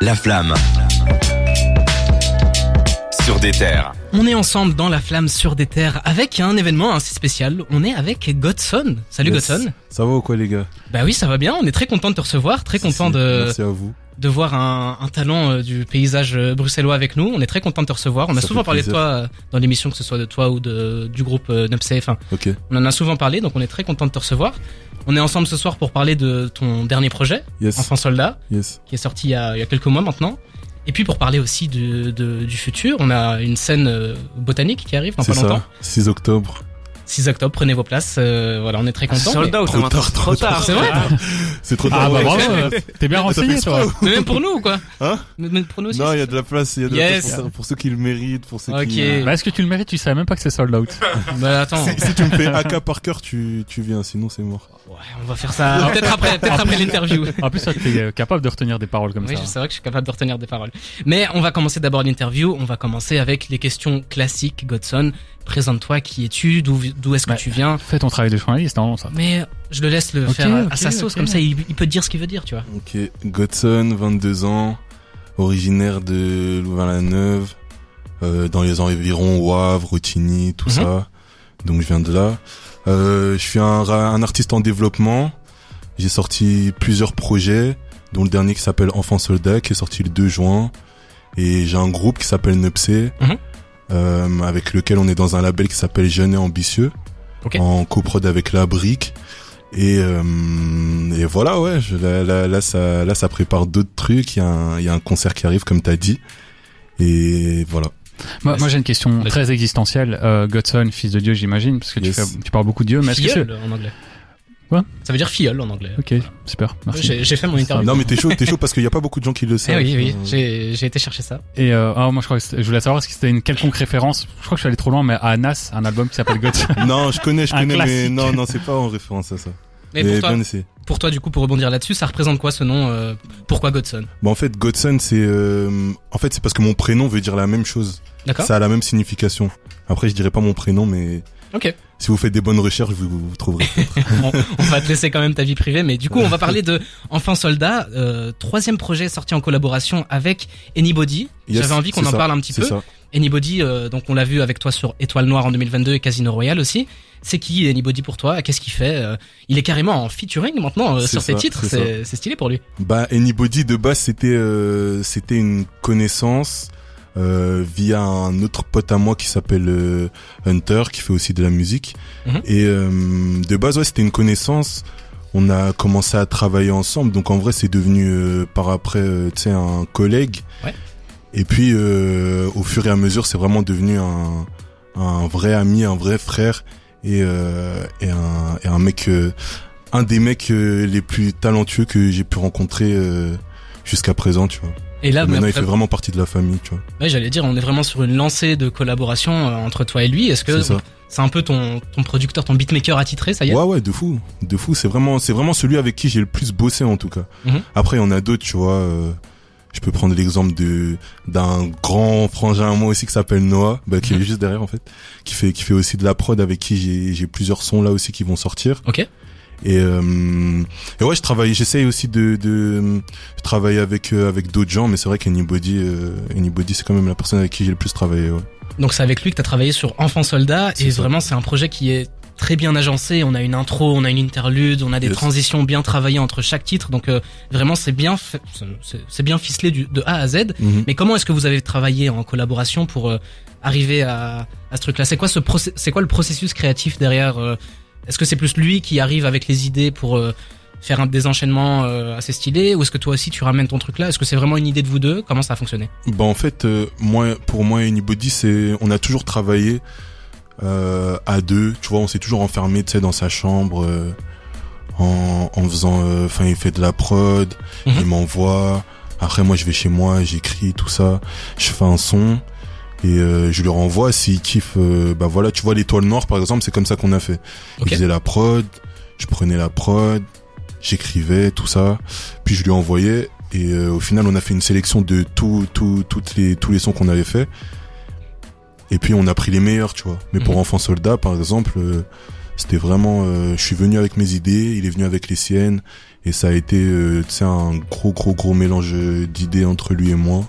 La flamme. Sur des terres. On est ensemble dans la flamme sur des terres avec un événement assez spécial. On est avec Godson. Salut Yes. Godson. Ça va ou quoi les gars Bah oui, ça va bien. On est très content de te recevoir, très content Si, de, Merci à vous. de voir un, un talent euh, du paysage euh, bruxellois avec nous. On est très content de te recevoir. On a Ça souvent parlé de toi euh, dans l'émission, que ce soit de toi ou de, du groupe euh, Nupsay. Enfin, Ok. on en a souvent parlé, donc on est très content de te recevoir. On est ensemble ce soir pour parler de ton dernier projet, Yes. Enfant Soldat, Yes. qui est sorti il y a, il y a quelques mois maintenant. Et puis pour parler aussi de, de- du futur, on a une scène euh, botanique qui arrive dans pas longtemps. ça. 6 octobre. 6 octobre, prenez vos places. euh, voilà, on est très contents. Sold out, Trop maintenant. tard, trop tard. C'est vrai C'est trop Ah tard. bah ouais. bravo, euh, t'es bien renseigné toi. Mais même pour nous, quoi. Hein Mais même pour nous aussi. Non, il y a de la place, il y a de Yes. la place pour, pour ceux qui le méritent, pour ceux Ok. qui... Bah, est-ce que tu le mérites Tu savais même pas que c'est sold out. Bah attends. Si, si tu me fais AK par cœur, tu, tu viens, sinon c'est mort. Ouais, on va faire ça peut-être après, peut-être après l'interview. En plus, toi, t'es euh, capable de retenir des paroles comme Oui, ça. c'est vrai que je suis capable de retenir des paroles. Mais on va commencer d'abord l'interview. On va commencer avec les questions classiques. Godson, présente-toi. Qui es-tu D'où d'où est-ce que Bah, tu viens Fais ton travail de journaliste, non ça. Mais je le laisse le faire à- sa sauce, comme ça il, il peut te dire ce qu'il veut dire, tu vois. Ok. Godson, 22 ans, originaire de Louvain-la-Neuve, euh, dans les environs Wavre, Rotigny, tout Mhm. ça. Donc je viens de là. Euh, je suis un, artiste en développement. J'ai sorti plusieurs projets, dont le dernier qui s'appelle Enfant Soldat, qui est sorti le 2 juin. Et j'ai un groupe qui s'appelle Nepsé, Mhm. Euh, avec lequel on est dans un label qui s'appelle Jeune et Ambitieux, Ok. en coprod avec La Brique. Et, euh, et voilà, ouais, je, là, là, là, ça, là, ça prépare d'autres trucs. Il y, a un- il y a un concert qui arrive, comme t'as dit. Et voilà. Moi, moi j'ai une question très existentielle. Euh, Godson, fils de Dieu, j'imagine, parce que tu, fais, tu parles beaucoup de Dieu, mais est-ce que c'est... en anglais. Quoi Ça veut dire filleul en anglais. Ok, super, merci. J'ai fait mon interview. Non, mais t'es chaud, t'es chaud parce qu'il y a pas beaucoup de gens qui le Eh savent. oui, oui, Euh, j'ai été chercher ça. Et euh, ah, moi je crois que je voulais savoir si c'était une quelconque référence. Je crois que je suis allé trop loin, mais à Anas, un album qui s'appelle Godson. Non, je connais, je Un connais, mais non, non, c'est pas en référence à ça. Mais pour toi, bien essayé. pour toi, du coup, pour rebondir là-dessus, ça représente quoi ce nom euh, Pourquoi Godson? Bon, en fait, Godson, c'est, euh, en fait, c'est parce que mon prénom veut dire la même chose. D'accord Ça a la même signification. Après, je dirais pas mon prénom, mais Ok. Si vous faites des bonnes recherches, vous, vous trouverez. on, on va te laisser quand même ta vie privée, mais du coup, on va parler de Enfant Soldat, euh, troisième projet sorti en collaboration avec Anybody. Yes, J'avais envie qu'on en ça, parle un petit peu. ça. Anybody, euh, donc on l'a vu avec toi sur Étoile Noire en 2022 et Casino Royale aussi. C'est qui Anybody pour toi? Qu'est-ce qu'il fait Euh, Il est carrément en featuring maintenant euh, sur ses ça, titres. c'est C'est c'est stylé pour lui. Bah, Anybody de base c'était euh, c'était une connaissance euh, via un autre pote à moi qui s'appelle euh, Hunter qui fait aussi de la musique Mhm. et euh, de base ouais c'était une connaissance. On a commencé à travailler ensemble donc en vrai c'est devenu euh, par après euh, tu sais un collègue. Ouais. Et puis euh, au fur et à mesure c'est vraiment devenu un un vrai ami, un vrai frère et euh, et un et un mec euh, un des mecs les plus talentueux que j'ai pu rencontrer jusqu'à présent, tu vois. Et là, Et maintenant, il après- fait vraiment partie de la famille, tu vois. ouais, j'allais dire, on est vraiment sur une lancée de collaboration euh, entre toi et lui. Est-ce que C'est un peu ton, ton producteur, ton beatmaker attitré, ça y est? Ouais, ouais, de fou, de fou. C'est vraiment, c'est vraiment celui avec qui j'ai le plus bossé en tout cas. Mhm. Après, il y en a d'autres, tu vois. euh, je peux prendre l'exemple de d'un grand frangin à moi aussi qui s'appelle Noah, bah, qui Mhm. est juste derrière en fait, qui fait qui fait aussi de la prod avec qui j'ai j'ai plusieurs sons là aussi qui vont sortir. Ok. Et, euh, et ouais, je travaille, j'essaye aussi de, de je travaille avec euh, avec d'autres gens, mais c'est vrai qu'Anybody, euh, Anybody, c'est quand même la personne avec qui j'ai le plus travaillé. Ouais. Donc c'est avec lui que tu as travaillé sur Enfant Soldat et ça. vraiment c'est un projet qui est très bien agencé. On a une intro, on a une interlude, on a des Yes. transitions bien travaillées entre chaque titre. Donc euh, vraiment c'est bien c'est- bien ficelé du, de A à Z. Mhm. Mais comment est-ce que vous avez travaillé en collaboration pour euh, arriver à, à ce truc-là? C'est quoi ce c'est quoi le processus créatif derrière euh, Est-ce que c'est plus lui qui arrive avec les idées pour euh, faire un désenchaînement euh, assez stylé ou est-ce que toi aussi tu ramènes ton truc là? Est-ce que c'est vraiment une idée de vous deux? Comment ça a fonctionné? Bah en fait, euh, moi, pour moi, Anybody, c'est, on a toujours travaillé à deux. Tu vois, on s'est toujours enfermé, tu sais, dans sa chambre, en, en faisant, enfin, il fait de la prod, Mhm. il m'envoie. Après, moi, je vais chez moi, j'écris tout ça, je fais un son et euh, je lui renvoie. S'il kiffe, euh, bah voilà, tu vois, l'étoile noire, par exemple, c'est comme ça qu'on a fait. Je faisais la prod, je prenais la prod, j'écrivais tout ça, puis je lui envoyais. Et euh, au final, on a fait une sélection de tout, tout, toutes les, tous les sons qu'on avait fait. Et puis on a pris les meilleurs, tu vois. Mais pour Mhm. Enfant Soldat, par exemple, euh, C'était vraiment, euh, je suis venu avec mes idées, il est venu avec les siennes, et ça a été, euh, tu sais, un gros, gros, gros mélange d'idées entre lui et moi.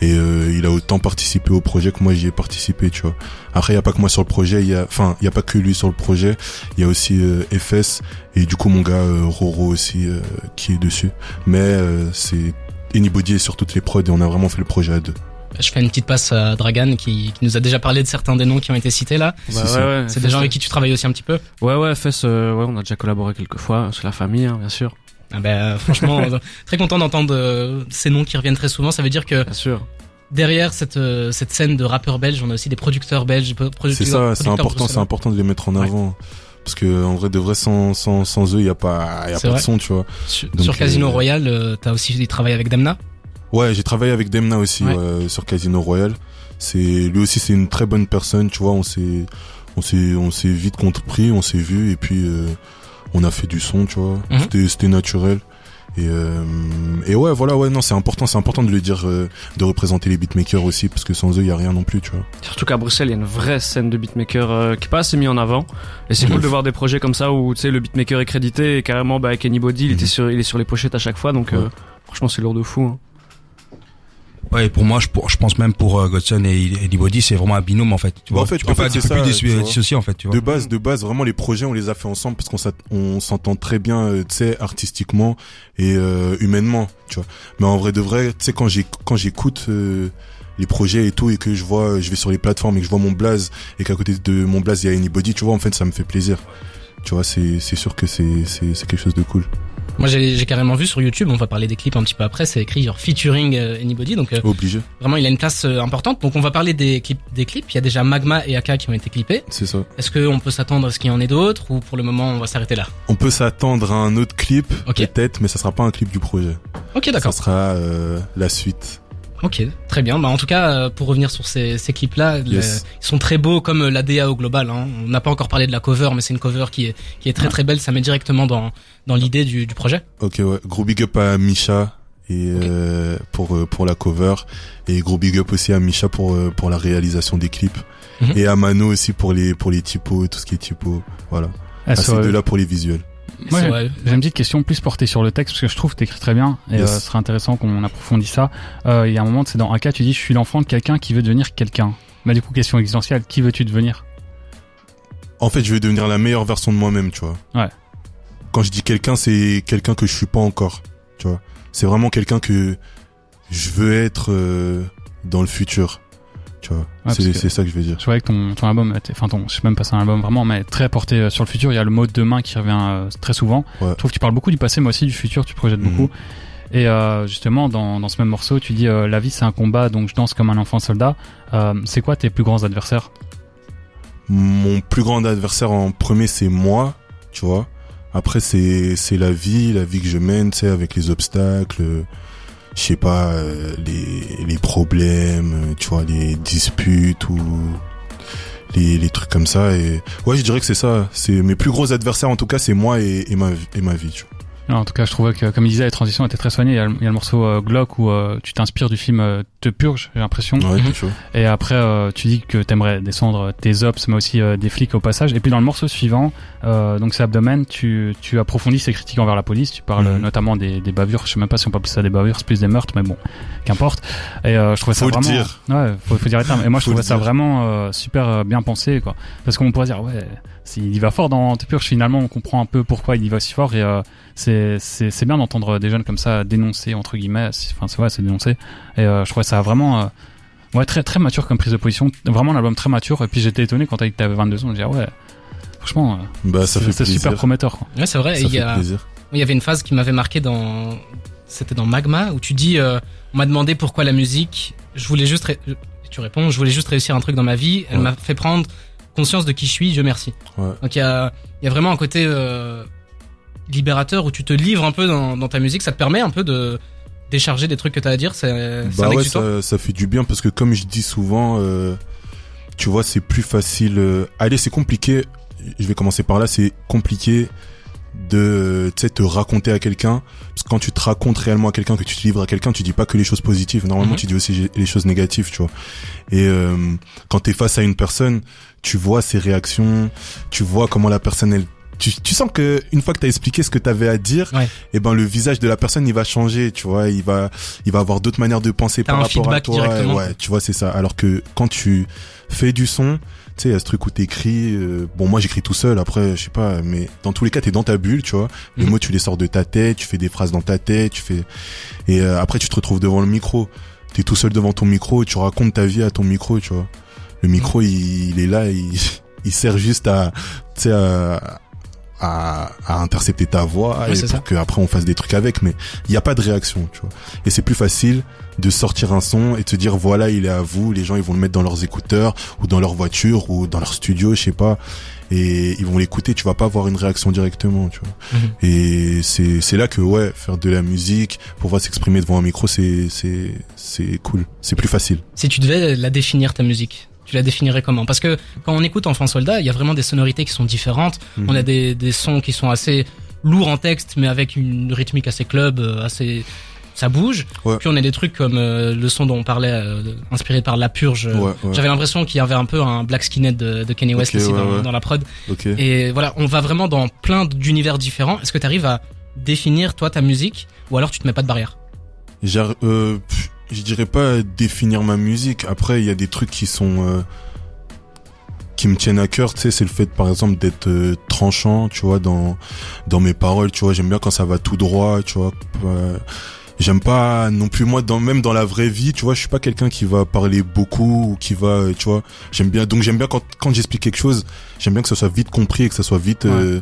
Et euh, il a autant participé au projet que moi j'y ai participé, tu vois. Après, il y a pas que moi sur le projet, il y a, enfin, il y a pas que lui sur le projet. Il y a aussi euh, FS et du coup mon gars euh, Roro aussi euh, qui est dessus. Mais euh, c'est Anybody est sur toutes les prods et on a vraiment fait le projet à deux. Je fais une petite passe à Dragan qui, qui nous a déjà parlé de certains des noms qui ont été cités là. Bah, C'est ouais, des gens avec qui tu travailles aussi un petit peu. Ouais, ouais, FS, euh, ouais, on a déjà collaboré quelques fois, c'est la famille, hein, bien sûr. Ah ben, franchement, euh, très content d'entendre euh, ces noms qui reviennent très souvent. Ça veut dire que Bien sûr. derrière cette euh, cette scène de rappeurs belges, on a aussi des producteurs belges. C'est ça, c'est important, c'est important de les mettre en Ouais. avant. Parce que en vrai, de vrai, sans, sans, sans eux, il y a pas, il y a pas vrai. de son, tu vois. Sur, Donc, sur Casino euh, Royal, euh, t'as aussi travaillé avec Damna. Ouais, j'ai travaillé avec Demna aussi Ouais. ouais, sur Casino Royal. C'est lui aussi, c'est une très bonne personne, tu vois. On s'est, on s'est, on s'est vite compris, on s'est vu et puis euh, on a fait du son, tu vois. Mhm. C'était, c'était naturel. Et euh, et ouais, voilà, ouais, non, c'est important, c'est important de lui dire, euh, de représenter les beatmakers aussi, parce que sans eux, il y a rien non plus, tu vois. Surtout qu'à Bruxelles, il y a une vraie scène de beatmaker euh, qui est pas assez mis en avant. Et c'est cool de voir des projets comme ça où tu sais le beatmaker est crédité et carrément bah, avec Anybody, il Mhm. était sur, il est sur les pochettes à chaque fois. Donc euh, Ouais. franchement, c'est lourd de fou. hein. Ouais, pour moi, je, pour- je pense même pour euh, Godson et Anybody, c'est vraiment un binôme en fait. Tu Bah, vois, en fait- tu peux en pas, fait, tu peux plus ça, dis- tu vois. dissocier en fait, tu vois. De base, de base, vraiment les projets, on les a fait ensemble parce qu'on on s'entend très bien, euh, tu sais, artistiquement et euh, humainement, tu vois. Mais en vrai de vrai, tu sais, quand j'ai quand j'écoute euh, les projets et tout et que je vois, je vais sur les plateformes et que je vois mon blaze et qu'à côté de mon blaze il y a Anybody, tu vois, en fait, ça me fait plaisir. Tu vois, c'est c'est sûr que c'est c'est c'est quelque chose de cool. Moi, j'ai carrément vu sur YouTube. On va parler des clips un petit peu après. C'est écrit genre featuring euh, Anybody. Donc euh, Obligé, vraiment, il a une place euh, importante. Donc on va parler des clips. Des clips. Il y a déjà Magma et Aka qui ont été clippés. c'est ça. Est-ce qu'on peut s'attendre à ce qu'il y en ait d'autres ou pour le moment on va s'arrêter là? On peut s'attendre à un autre clip, Ok. peut-être, mais ça sera pas un clip du projet. Ok, Ça d'accord. sera euh, la suite. Ok, très bien. Bah en tout cas, euh, pour revenir sur ces, ces clips-là, Yes. ils sont très beaux comme euh, la DA au global. Hein. On n'a pas encore parlé de la cover, mais c'est une cover qui est qui est très très belle. Ça met directement dans dans l'idée du, du projet. Ok ouais, gros big up à Misha et euh, pour euh, pour la cover et gros big up aussi à Misha pour euh, pour la réalisation des clips Mhm. et à Mano aussi pour les pour les typos tout ce qui est typo voilà Ah, à sur- ces deux là pour les visuels Moi, C'est j'ai une petite question plus portée sur le texte parce que je trouve que t'écris très bien et Yes. euh, ce serait intéressant qu'on approfondisse ça. Euh, Il y a un moment, c'est dans un cas, tu dis je suis l'enfant de quelqu'un qui veut devenir quelqu'un. Bah du coup, question existentielle, qui veux-tu devenir? En fait je vais devenir la meilleure version de moi-même tu vois Ouais. quand je dis quelqu'un c'est quelqu'un que je suis pas encore tu vois c'est vraiment quelqu'un que je veux être euh, dans le futur tu vois c'est ça que je veux dire Je voyais que ton, ton album, était- enfin ton, je sais même pas si c'est un album vraiment, mais très porté euh, sur le futur. Il y a le mot demain qui revient euh, très souvent. Ouais. Je trouve que tu parles beaucoup du passé, mais aussi du futur. Tu projettes Mhm. beaucoup. Et euh, justement, dans, dans ce même morceau, tu dis euh, la vie c'est un combat, donc je danse comme un enfant soldat. Euh, c'est quoi tes plus grands adversaires? Mon plus grand adversaire en premier c'est moi tu vois après c'est c'est la vie la vie que je mène tu sais avec les obstacles euh, je sais pas euh, les les problèmes euh, tu vois les disputes ou les les trucs comme ça et ouais je dirais que c'est ça c'est mes plus gros adversaires en tout cas c'est moi et, et ma et ma vie. En tout cas, je trouvais que, comme il disait, la transition était très soignée. Il y a, le- il y a le morceau euh, Glock où euh, tu t'inspires du film euh, Te Purge, j'ai l'impression. ouais Mhm. Et après, tu dis que t'aimerais descendre tes ops, mais aussi des flics au passage. Et puis dans le morceau suivant, donc c'est Abdomen, tu, tu approfondis ces critiques envers la police. Tu parles Mhm. notamment des, des bavures. Je sais même pas si on peut appeler ça des bavures, c'est plus des meurtres, mais bon, qu'importe. Et je trouvais ça Faut le vraiment. dire. Ouais, faut, faut dire les termes. Et moi, je trouvais ça vraiment super bien pensé, quoi. Parce qu'on pourrait dire, ouais, s'il y va fort dans Te Purge, finalement, on comprend un peu pourquoi il y va si fort. Et euh, c'est bien d'entendre des jeunes comme ça dénoncer entre guillemets. C'est- Enfin, c'est vrai, c'est dénoncer. Et euh, je trouvais ça vraiment. euh, Ouais, très très mature comme prise de position. Vraiment un album très mature. Et puis j'étais étonné quand t'avais 22 ans. Je me disais, ah ouais, franchement, euh, bah c'est super prometteur. Quoi. Ouais, c'est vrai. il y a il avait une phase qui m'avait marqué dans c'était dans Magma où tu dis euh, on m'a demandé pourquoi la musique. Je voulais juste ré- tu réponds je voulais juste réussir un truc dans ma vie. Elle Ouais. m'a fait prendre conscience de qui je suis. Dieu merci. ouais Donc il y a, y a vraiment un côté euh, libérateur où tu te livres un peu dans, dans ta musique. Ça te permet un peu de décharger des trucs que t'as à dire. C'est Bah ouais, ça fait du bien parce que comme je dis souvent, euh, tu vois, c'est plus facile. euh, allez, c'est compliqué. Je vais commencer par là. C'est compliqué de tu sais te raconter à quelqu'un. Parce que quand tu te racontes réellement à quelqu'un que tu te livres à quelqu'un tu dis pas que les choses positives. Normalement Mhm. tu dis aussi les choses négatives tu vois. Et euh, quand t'es face à une personne tu vois ses réactions tu vois comment la personne elle tu, tu sens que une fois que t'as expliqué ce que t'avais à dire Ouais. et ben le visage de la personne il va changer tu vois. Il va il va avoir d'autres manières de penser par rapport à toi ouais tu vois c'est ça. Alors que quand tu fais du son tu sais, il y a ce truc où t'écris. euh, bon, moi, j'écris tout seul. Après, je sais pas, mais dans tous les cas, t'es dans ta bulle, tu vois. Les Mhm. mots, tu les sors de ta tête. Tu fais des phrases dans ta tête. Tu fais. Et euh, après, tu te retrouves devant le micro. T'es tout seul devant ton micro. Et tu racontes ta vie à ton micro, tu vois. Le micro, il, il est là. Il, il sert juste à, tu sais, à, à, à intercepter ta voix et pour que après on fasse des trucs avec. Mais il n'y a pas de réaction, tu vois. Et c'est plus facile de sortir un son et de se dire voilà il est à vous les gens ils vont le mettre dans leurs écouteurs ou dans leur voiture ou dans leur studio je sais pas et ils vont l'écouter tu vas pas avoir une réaction directement tu vois Mhm. et c'est c'est là que ouais faire de la musique pouvoir s'exprimer devant un micro c'est c'est c'est cool c'est plus facile Si tu devais la définir ta musique, tu la définirais comment? Parce que quand on écoute Enfant Soldat, il y a vraiment des sonorités qui sont différentes. Mhm. On a des, des sons qui sont assez lourds en texte, mais avec une rythmique assez club, euh, assez ça bouge. Ouais. Puis on a des trucs comme euh, le son dont on parlait, euh, inspiré par La Purge. ouais, ouais. J'avais l'impression qu'il y avait un peu un Black Skinhead de, de Kanye West Ok, aussi dans, la prod. Et voilà, on va vraiment dans plein d'univers différents. Est-ce que tu arrives à définir toi ta musique ou alors tu te mets pas de barrière? Euh, je dirais pas définir ma musique. Après, il y a des trucs qui sont euh, qui me tiennent à cœur. Tu sais, c'est le fait, par exemple, d'être euh, tranchant. Tu vois, dans dans mes paroles. Tu vois, j'aime bien quand ça va tout droit. Tu vois. Euh, J'aime pas non plus moi dans même dans la vraie vie, tu vois, je suis pas quelqu'un qui va parler beaucoup ou qui va, euh, tu vois, j'aime bien donc j'aime bien quand quand j'explique quelque chose, j'aime bien que ça soit vite compris et que ça soit vite euh,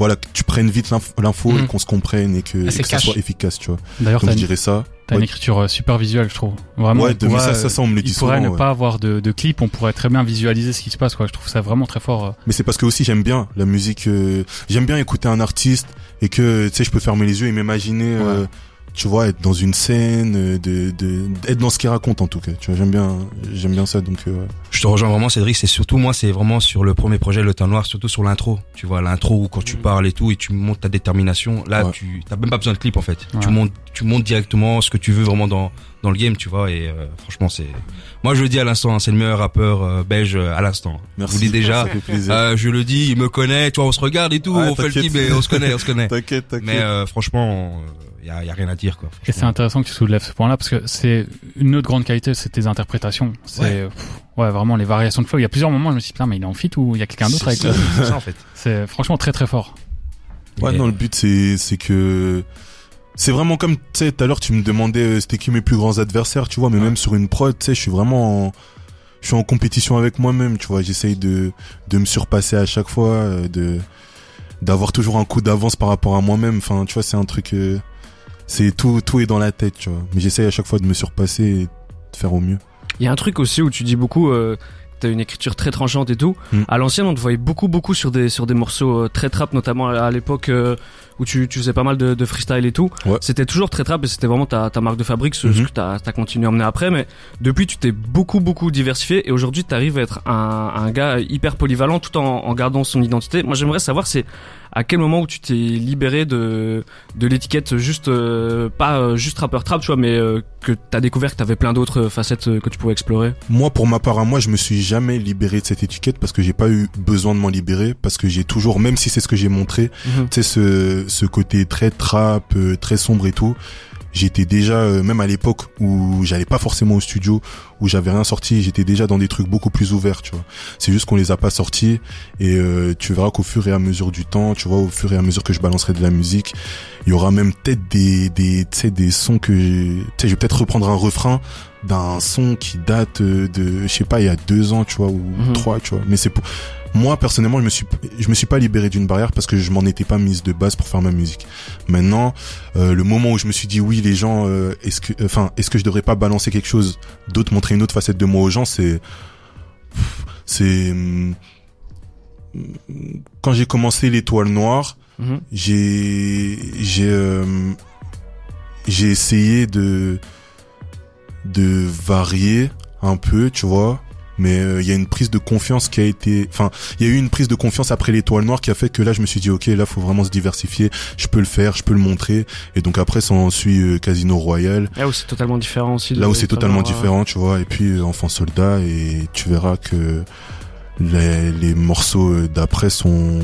voilà, que tu prennes vite l'inf- l'info Mhm. et qu'on se comprenne et que, Ah, et que ça soit efficace, tu vois. D'ailleurs, je une, dirais ça. t'as une Ouais. écriture euh, super visuelle, je trouve. Vraiment. Ouais, on de- pourrait, ça, ça, ça, on me le dit pourrait souvent. ne ouais. pas avoir de, de clip, on pourrait très bien visualiser ce qui se passe, quoi. Je trouve ça vraiment très fort. euh. Mais c'est parce que aussi j'aime bien la musique. euh, j'aime bien écouter un artiste et que tu sais je peux fermer les yeux et m'imaginer, euh, tu vois, être dans une scène, euh, de, de être dans ce qu'il raconte en tout cas. Tu vois, j'aime bien, j'aime bien ça. Donc euh, ouais. Je te rejoins vraiment, Cédric. C'est surtout moi, c'est vraiment sur le premier projet, Le Temps Noir, surtout sur l'intro. Tu vois, l'intro où quand tu parles et tout et tu montes ta détermination. Là, Ouais. tu t'as même pas besoin de clip en fait. Ouais. Tu montes, tu montes directement ce que tu veux vraiment dans dans le game, tu vois. Et euh, franchement, c'est. Moi, je le dis à l'instant, hein, c'est le meilleur rappeur euh, belge à l'instant. merci. Je vous le dis déjà. Ça fait plaisir. Euh, je le dis, il me connaît. Tu vois, on se regarde et tout. Ouais, on fait le clip, mais on se connaît, on se connaît. T'inquiète, t'inquiète. Mais euh, franchement, il y a, y a rien à dire quoi. Et c'est intéressant que tu soulèves ce point-là parce que c'est une autre grande qualité, c'est tes interprétations. C'est Ouais. pff, ouais, vraiment les variations de flow. Il y a plusieurs moments, je me suis dit putain, mais il est en fit ou il y a quelqu'un d'autre avec C'est lui. ça, c'est ça en fait. C'est franchement très très fort. Ouais, Et- non, le but c'est c'est que c'est vraiment comme tu sais tout à l'heure tu me demandais euh, c'était qui mes plus grands adversaires, tu vois, mais Ouais. même sur une prod, tu sais, je suis vraiment en, je suis en compétition avec moi-même, tu vois, j'essaye de de me surpasser à chaque fois, euh, de d'avoir toujours un coup d'avance par rapport à moi-même. Enfin, tu vois, c'est un truc euh, c'est tout tout est dans la tête, tu vois. Mais j'essaye à chaque fois de me surpasser et de faire au mieux. Il y a un truc aussi où tu dis beaucoup, euh, t'as une écriture très tranchante et tout. Mm. À l'ancienne, on te voyait beaucoup, beaucoup sur des sur des morceaux euh, très trap, notamment à, à l'époque euh, où tu, tu faisais pas mal de, de freestyle et tout. Ouais. C'était toujours très trap et c'était vraiment ta, ta marque de fabrique, ce, ce Mhm. que t'as as continué à emmener après. Mais depuis, tu t'es beaucoup, beaucoup diversifié et aujourd'hui, t'arrives à être un, un gars hyper polyvalent tout en, en gardant son identité. Moi, j'aimerais savoir c'est à quel moment où tu t'es libéré de de l'étiquette juste euh, pas euh, juste rappeur trap, tu vois, mais euh, que t'as découvert que t'avais plein d'autres facettes euh, que tu pouvais explorer? Moi, pour ma part, à moi, je me suis jamais libéré de cette étiquette parce que j'ai pas eu besoin de m'en libérer parce que j'ai toujours, même si c'est ce que j'ai montré, Mhm. tu sais ce ce côté très trap, euh, très sombre et tout. J'étais déjà euh, même à l'époque où j'allais pas forcément au studio, où j'avais rien sorti, j'étais déjà dans des trucs beaucoup plus ouverts, tu vois. C'est juste qu'on les a pas sortis et euh, tu verras qu'au fur et à mesure du temps, tu vois, au fur et à mesure que je balancerai de la musique, il y aura même peut-être des des tu sais des sons que j'ai- tu sais je vais peut-être reprendre un refrain d'un son qui date euh, de je sais pas il y a deux ans, tu vois, ou Mhm. trois, tu vois. Mais c'est pour moi personnellement je me suis je me suis pas libéré d'une barrière parce que je m'en étais pas mise de base pour faire ma musique maintenant euh, le moment où je me suis dit oui les gens euh, est-ce que enfin est-ce que je devrais pas balancer quelque chose d'autre montrer une autre facette de moi aux gens c'est c'est hum, quand j'ai commencé l'étoile noire Mhm. j'ai j'ai euh, j'ai essayé de de varier un peu tu vois mais euh, il y a une prise de confiance qui a été, enfin, il y a eu une prise de confiance après l'étoile noire qui a fait que là, je me suis dit, ok, là, faut vraiment se diversifier. Je peux le faire, je peux le montrer. Et donc après, ça en suit euh, Casino Royal, Là où c'est totalement différent aussi. là où c'est totalement euh, différent, tu vois. Et puis euh, Enfant Soldat, et tu verras que les, les morceaux euh, d'après sont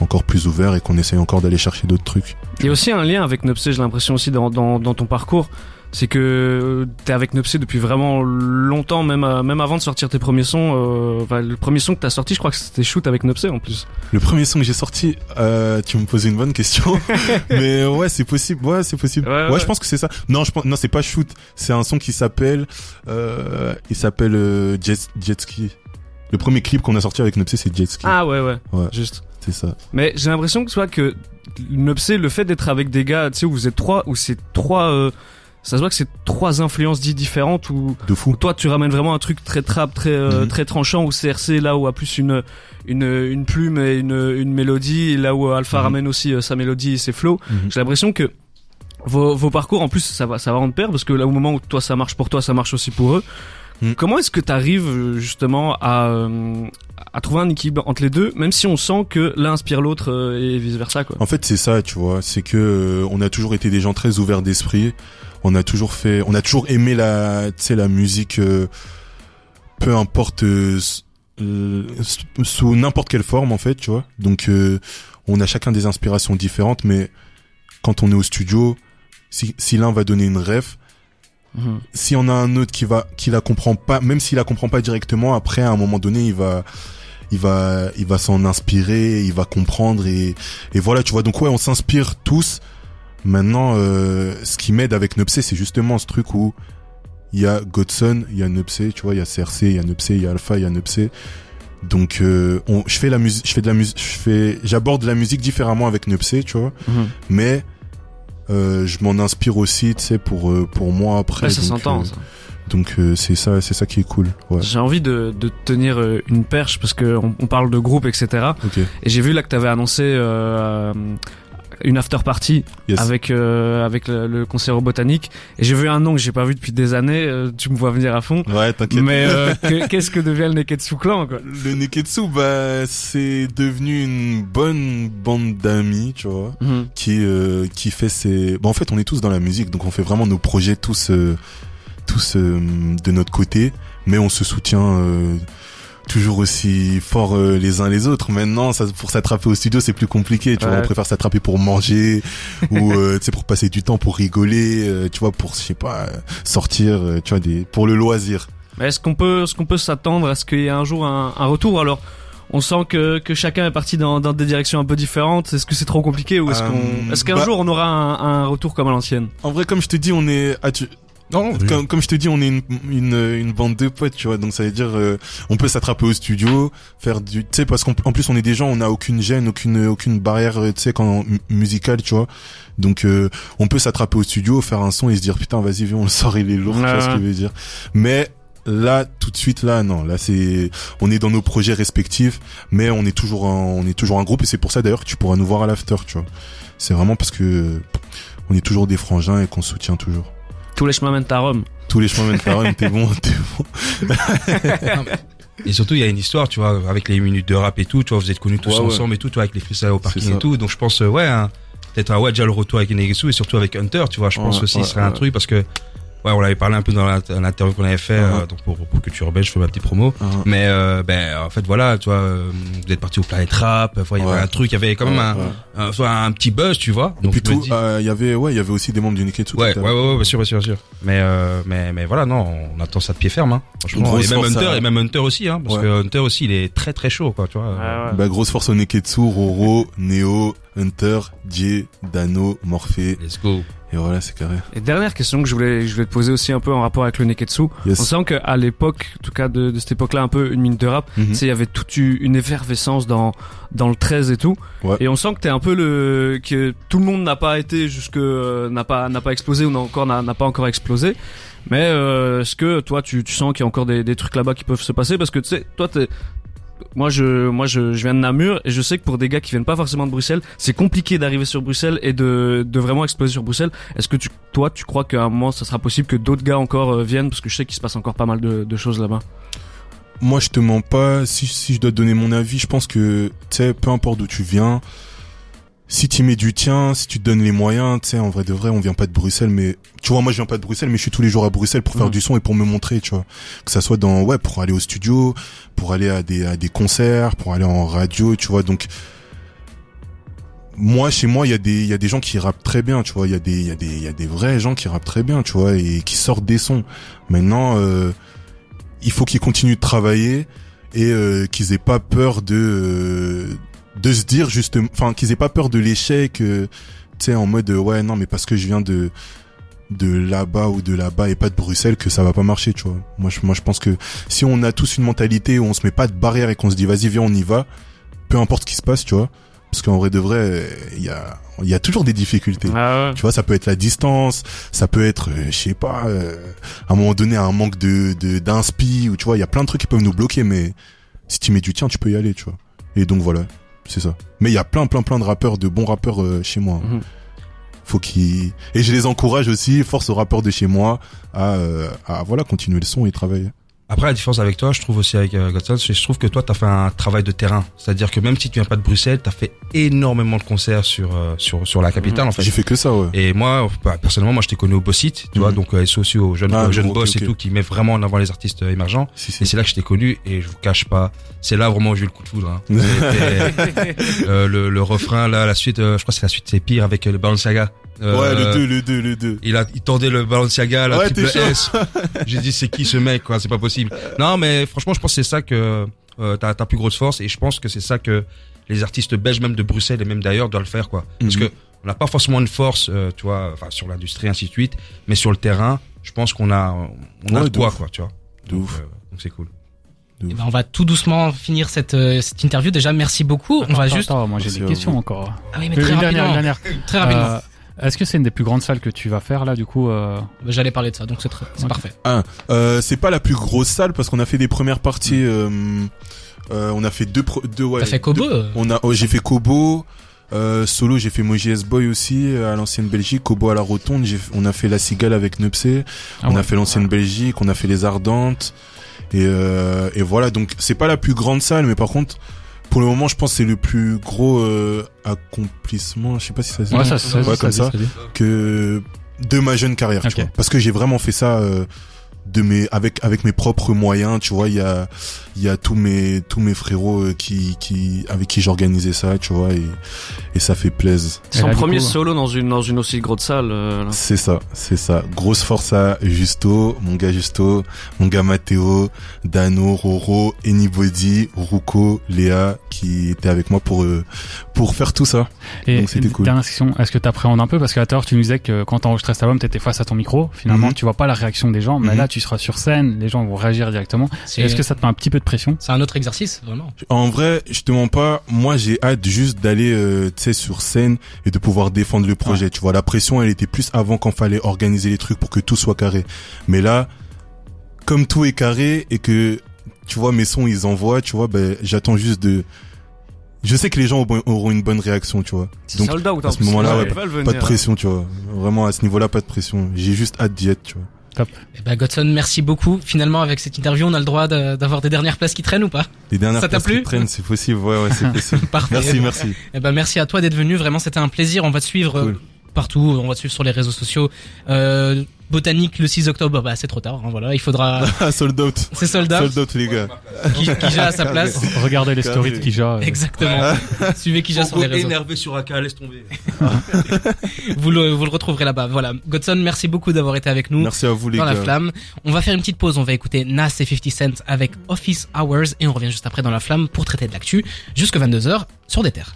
encore plus ouverts et qu'on essaye encore d'aller chercher d'autres trucs. Il y a aussi un lien avec Nopsé, j'ai l'impression aussi dans, dans, dans ton parcours. C'est que t'es avec Nopsé depuis vraiment longtemps, même, euh, même avant de sortir tes premiers sons. euh, enfin, le premier son que t'as sorti, je crois que c'était Shoot avec Nopsé en plus. Le premier son que j'ai sorti, euh, tu me posais une bonne question, mais euh, ouais, c'est possible. Ouais, c'est possible. Ouais, Ouais, ouais. je pense que c'est ça. Non, je pense, non, c'est pas shoot. C'est un son qui s'appelle, euh, il s'appelle euh, Jet, Jet Ski. Le premier clip qu'on a sorti avec Nopsé, c'est Jet Ski. Ah ouais, ouais, Ouais. juste. C'est ça. Mais j'ai l'impression que soit que Nopsé, le fait d'être avec des gars, tu sais, où vous êtes trois, où c'est trois, euh, ça se voit que c'est trois influences dites différentes, où De fou. toi tu ramènes vraiment un truc très trap, très euh, Mhm. très tranchant, où CRC là où a plus une une une plume et une une mélodie, et là où Alpha Mhm. ramène aussi euh, sa mélodie et ses flows. Mhm. J'ai l'impression que vos, vos parcours en plus ça va ça va rendre pair parce que là au moment où toi ça marche pour toi ça marche aussi pour eux. Comment est-ce que tu arrives justement à euh, à trouver un équilibre entre les deux même si on sent que l'un inspire l'autre euh, et vice versa quoi? En fait, c'est ça, tu vois. C'est que euh, on a toujours été des gens très ouverts d'esprit. On a toujours fait, on a toujours aimé la, tu sais, la musique, euh, peu importe euh, euh, sous n'importe quelle forme, en fait, tu vois. Donc, euh, on a chacun des inspirations différentes, mais quand on est au studio, si, si l'un va donner une ref, Mhm. si on a un autre qui va qui la comprend pas même s'il la comprend pas directement après à un moment donné il va il va il va s'en inspirer il va comprendre et et voilà tu vois donc ouais on s'inspire tous maintenant euh, ce qui m'aide avec Nupsé c'est justement ce truc où il y a Godson il y a Nupsé tu vois il y a CRC il y a Nupsé il y a Alpha il y a Nupsé donc euh, on je fais la musique je fais de la musique je fais j'aborde la musique différemment avec Nupsé tu vois Mhm. mais euh, je m'en inspire aussi, tu sais, pour euh, pour moi après. Ouais, ça s'entend. euh, ça. donc euh, c'est ça, c'est ça qui est cool. Ouais. J'ai envie de, de tenir euh, une perche parce que on, on parle de groupe etc. Ok. Et j'ai vu là que t'avais annoncé euh, une after party Yes. avec euh, avec le, le concert botanique. Et j'ai vu un nom que j'ai pas vu depuis des années. euh, tu me vois venir à fond. Ouais, t'inquiète. Mais euh, que- qu'est-ce que devient le Neketsu Clan quoi? Le Neketsu, bah, c'est devenu une bonne bande d'amis, tu vois, Mhm. qui euh, qui fait ses. Bah, en fait, on est tous dans la musique, donc on fait vraiment nos projets tous euh, tous euh, de notre côté, mais on se soutient. Euh, toujours aussi fort euh, les uns les autres. Maintenant, ça, pour s'attraper au studio, c'est plus compliqué. Tu vois, on préfère s'attraper pour manger ou euh, tu sais pour passer du temps, pour rigoler, euh, tu vois, pour je sais pas euh, sortir, euh, tu vois, des pour le loisir. Est-ce qu'on peut est-ce qu'on peut s'attendre à ce qu'il y ait un jour un, un retour? Alors on sent que, que chacun est parti dans, dans des directions un peu différentes. Est-ce que c'est trop compliqué ou est-ce Euh, qu'on est-ce qu'un bah- jour on aura un, un retour comme à l'ancienne? En vrai, comme je te dis, on est Non, non, comme, comme je te dis, on est une, une, une bande de potes, tu vois. Donc ça veut dire, euh, on peut s'attraper au studio, faire du, tu sais, parce qu'en en plus on est des gens, on n'a aucune gêne, aucune aucune barrière, euh, tu sais, quand mu- musicale, tu vois. Donc euh, on peut s'attraper au studio, faire un son et se dire putain, vas-y, viens, on le sort, il est lourd, tu vois ce que je veux dire. Mais là, tout de suite, là, non, là c'est, on est dans nos projets respectifs, mais on est toujours un, on est toujours un groupe et c'est pour ça d'ailleurs que tu pourras nous voir à l'after, tu vois. C'est vraiment parce que on est toujours des frangins et qu'on se soutient toujours. Tous les chemins mènent à Rome. Tous les chemins mènent à Rome, t'es bon, t'es bon. Et surtout, il y a une histoire, tu vois, avec les minutes de rap et tout, tu vois, vous êtes connus tous Ouais, ouais. ensemble et tout, tu vois, avec les freestyles au parking et tout. Donc je pense, euh, ouais, hein, peut-être un ouais, déjà le retour avec Negesu et surtout avec Hunter, tu vois, je pense Ouais, aussi ouais, ce serait un truc parce que, ouais, on l'avait parlé un peu dans l'interview qu'on avait fait, Ouais. euh, donc pour, pour Culture Belge, je fais ma petite promo. Ah, Mais euh, ben en fait voilà tu vois euh, vous êtes parti au Planet Rap enfin, il y avait Ouais. un truc il y avait quand même un, ouais. un, un petit buzz tu vois donc Puis je me tout, dis- euh, il y avait, ouais, il y avait aussi des membres du Neketsu. ouais tout ouais, ouais bien sûr bien sûr bien sûr mais euh, mais mais voilà non on attend ça de pied ferme hein, franchement Grosse et même force Hunter à- et même Hunter aussi hein parce Ouais. que Hunter aussi il est très très chaud quoi tu vois euh, Bah, grosse force au Neketsu, Roro, Neo, Hunter, Jay, Dano, Morphée. let's go Et voilà, c'est carré. Et dernière question que je voulais, je voulais te poser aussi un peu en rapport avec le Neketsu. Yes. On sent qu'à l'époque, en tout cas de, de cette époque-là, un peu une mine de rap, tu sais, il y avait toute une effervescence dans, dans le 13 et tout. Ouais. Et on sent que t'es un peu le, que tout le monde n'a pas été jusque, euh, n'a pas, n'a pas explosé ou n'a encore, n'a n'a pas encore explosé. Mais, euh, est-ce que toi, tu, tu sens qu'il y a encore des, des trucs là-bas qui peuvent se passer? Parce que tu sais, toi, t'es, moi je viens de Namur et je sais que pour des gars qui viennent pas forcément de Bruxelles, c'est compliqué d'arriver sur Bruxelles et de, vraiment exploser sur Bruxelles. Est-ce que tu toi tu crois qu'à un moment ça sera possible que d'autres gars encore euh, viennent? Parce que je sais qu'il se passe encore pas mal de, de choses là-bas. moi je te mens pas. Si, si je dois te donner mon avis, je pense que, tu sais, peu importe d'où tu viens, si tu mets du tien, si tu te donnes les moyens, tu sais, en vrai de vrai, on vient pas de Bruxelles, mais tu vois, moi je viens pas de Bruxelles, mais je suis tous les jours à Bruxelles pour faire du son et pour me montrer, tu vois. Que ça soit dans, ouais, pour aller au studio, pour aller à des, à des concerts, pour aller en radio, tu vois. Donc, moi, chez moi, il y a des, il y a des gens qui rappent très bien, tu vois. Il y a des, il y a des, il y a des vrais gens qui rappent très bien, tu vois, et qui sortent des sons. Maintenant, euh, il faut qu'ils continuent de travailler et euh, qu'ils aient pas peur de, euh, de se dire justement, enfin, qu'ils aient pas peur de l'échec, euh, tu sais, en mode, ouais, non, mais parce que je viens de, de là-bas ou de là-bas et pas de Bruxelles que ça va pas marcher, tu vois. Moi, je, moi, je pense que si on a tous une mentalité où on se met pas de barrière et qu'on se dit, vas-y, viens, on y va, peu importe ce qui se passe, tu vois. Parce qu'en vrai de vrai, il y a, il y a toujours des difficultés. Ah ouais. Tu vois, ça peut être la distance, ça peut être, euh, je sais pas, euh, à un moment donné un manque de de d'inspi ou tu vois, il y a plein de trucs qui peuvent nous bloquer, mais si tu mets du tien, tu peux y aller, tu vois. Et donc voilà, c'est ça. Mais il y a plein plein plein de rappeurs, de bons rappeurs euh, chez moi. Mhm. Faut qu'ils et je les encourage aussi, force aux rappeurs de chez moi à euh, à voilà continuer le son et travailler. Après, la différence avec toi, je trouve aussi avec euh, Godson, c'est que je trouve que toi, t'as fait un travail de terrain. C'est-à-dire que même si tu viens pas de Bruxelles, t'as fait énormément de concerts sur euh, sur sur la capitale, en fait. J'ai fait que ça, ouais. Et moi, bah, personnellement, moi, je t'ai connu au Bossit, tu vois, Mhm. donc euh, c'est aussi au jeune, Ah, jeune boss et tout, qui met vraiment en avant les artistes euh, émergents. Si, si. Et c'est là que je t'ai connu, et je vous cache pas, c'est là vraiment où j'ai eu le coup de foudre. Hein. Euh, le, le refrain, là, la suite, je crois que c'est la suite, c'est pire avec le Balenciaga. Euh, ouais, le 2, le 2, le 2. il a, il tendait le Balenciaga, la Ouais, triple. S. J'ai dit, c'est qui ce mec, quoi, c'est pas possible. Non, mais franchement, je pense que c'est ça que, euh, ta, ta plus grosse force, et je pense que c'est ça que les artistes belges, même de Bruxelles et même d'ailleurs, doivent le faire, quoi. Parce Mhm. que, on n'a pas forcément une force, euh, tu vois, enfin, sur l'industrie, ainsi de suite, mais sur le terrain, je pense qu'on a, on a Ouais, le de quoi, tu vois. De Donc, ouf. euh, donc c'est cool. Eh ben, on va tout doucement finir cette, euh, cette interview. Déjà, merci beaucoup. on va Attends, juste. attends, moi j'ai des questions encore. Ah oui, mais très rapidement. une dernière. Très rapidement. Euh, Est-ce que c'est une des plus grandes salles que tu vas faire là du coup euh... J'allais parler de ça, donc c'est très- c'est Ok. parfait. Euh, c'est pas la plus grosse salle parce qu'on a fait des premières parties. euh, euh, on a fait deux, pro- deux ouais. T'as fait Kobo deux- euh, On a, oh, j'ai fait Kobo. Euh, solo, j'ai fait Moji S-Boy aussi à l'ancienne Belgique, Kobo à la Rotonde. J'ai, on a fait la Cigale avec Nepsé. ah on ouais. a fait l'ancienne Belgique, on a fait les Ardentes. Et, euh, et voilà, donc c'est pas la plus grande salle, mais par contre, pour le moment, je pense que c'est le plus gros euh, accomplissement. Je sais pas si ça se dit. Ouais, ça, ça, Ouais, comme ça. que de ma jeune carrière, tu Ok. vois. Parce que j'ai vraiment fait ça euh, de mes avec avec mes propres moyens, tu vois. Il y a il y a tous mes tous mes frérots euh, qui qui avec qui j'organisais ça, tu vois, et et ça fait plaisir. Et Son premier coup, solo dans une dans une aussi grosse salle. euh, là. C'est ça, c'est ça. Grosse force à Justo, mon gars Justo, mon gars Matteo, Dano, Roro, Anybody, Ruko, Léa, qui étaient avec moi pour euh, pour faire tout ça. Et Donc, c'était cool. dernière question, est-ce que tu appréhendes un peu? Parce qu'à l'heure tu nous disais que quand tu enregistrais cet album, tu étais face à ton micro, finalement Mhm. tu vois pas la réaction des gens, mais Mhm. là tu seras sur scène, les gens vont réagir directement. Est-ce que ça te met un petit peu de pression? C'est un autre exercice, vraiment. En vrai, je te mens pas, moi j'ai hâte juste d'aller euh, tu sais sur scène et de pouvoir défendre le projet. Tu vois, la pression elle était plus avant quand fallait organiser les trucs pour que tout soit carré. Mais là, comme tout est carré et que tu vois mes sons ils envoient, tu vois, ben j'attends juste de je sais que les gens auront- une bonne réaction, tu vois. Donc sold out. à ce moment-là, ouais, venir, pas de pression, tu vois. Vraiment à ce niveau-là, pas de pression. J'ai juste hâte d'y être, tu vois. Eh ben, Godson, merci beaucoup. Finalement, avec cette interview, on a le droit de- d'avoir des dernières places qui traînent ou pas? Les dernières Ça places qui traînent, c'est possible. Ouais, ouais, c'est possible. Parfait. merci, merci. Eh ben, merci à toi d'être venu. Vraiment, c'était un plaisir. On va te suivre euh, Cool. partout. On va te suivre sur les réseaux sociaux. Euh, Botanique le 6 octobre. Bah, c'est trop tard. hein, voilà, il faudra. Ah, sold out. C'est soldat. Sold out, les gars. Qui, Kija à sa place. Regardez les stories de. Kija. euh, Exactement. Suivez Kija sur les réseaux. énervé sur AK, laisse tomber. Vous le, vous le retrouverez là-bas. Voilà. Godson, merci beaucoup d'avoir été avec nous. Merci à vous, les dans gars. la flamme. On va faire une petite pause, on va écouter Nas et 50 Cent avec Office Hours et on revient juste après dans la flamme pour traiter de l'actu jusque 22h sur des terres.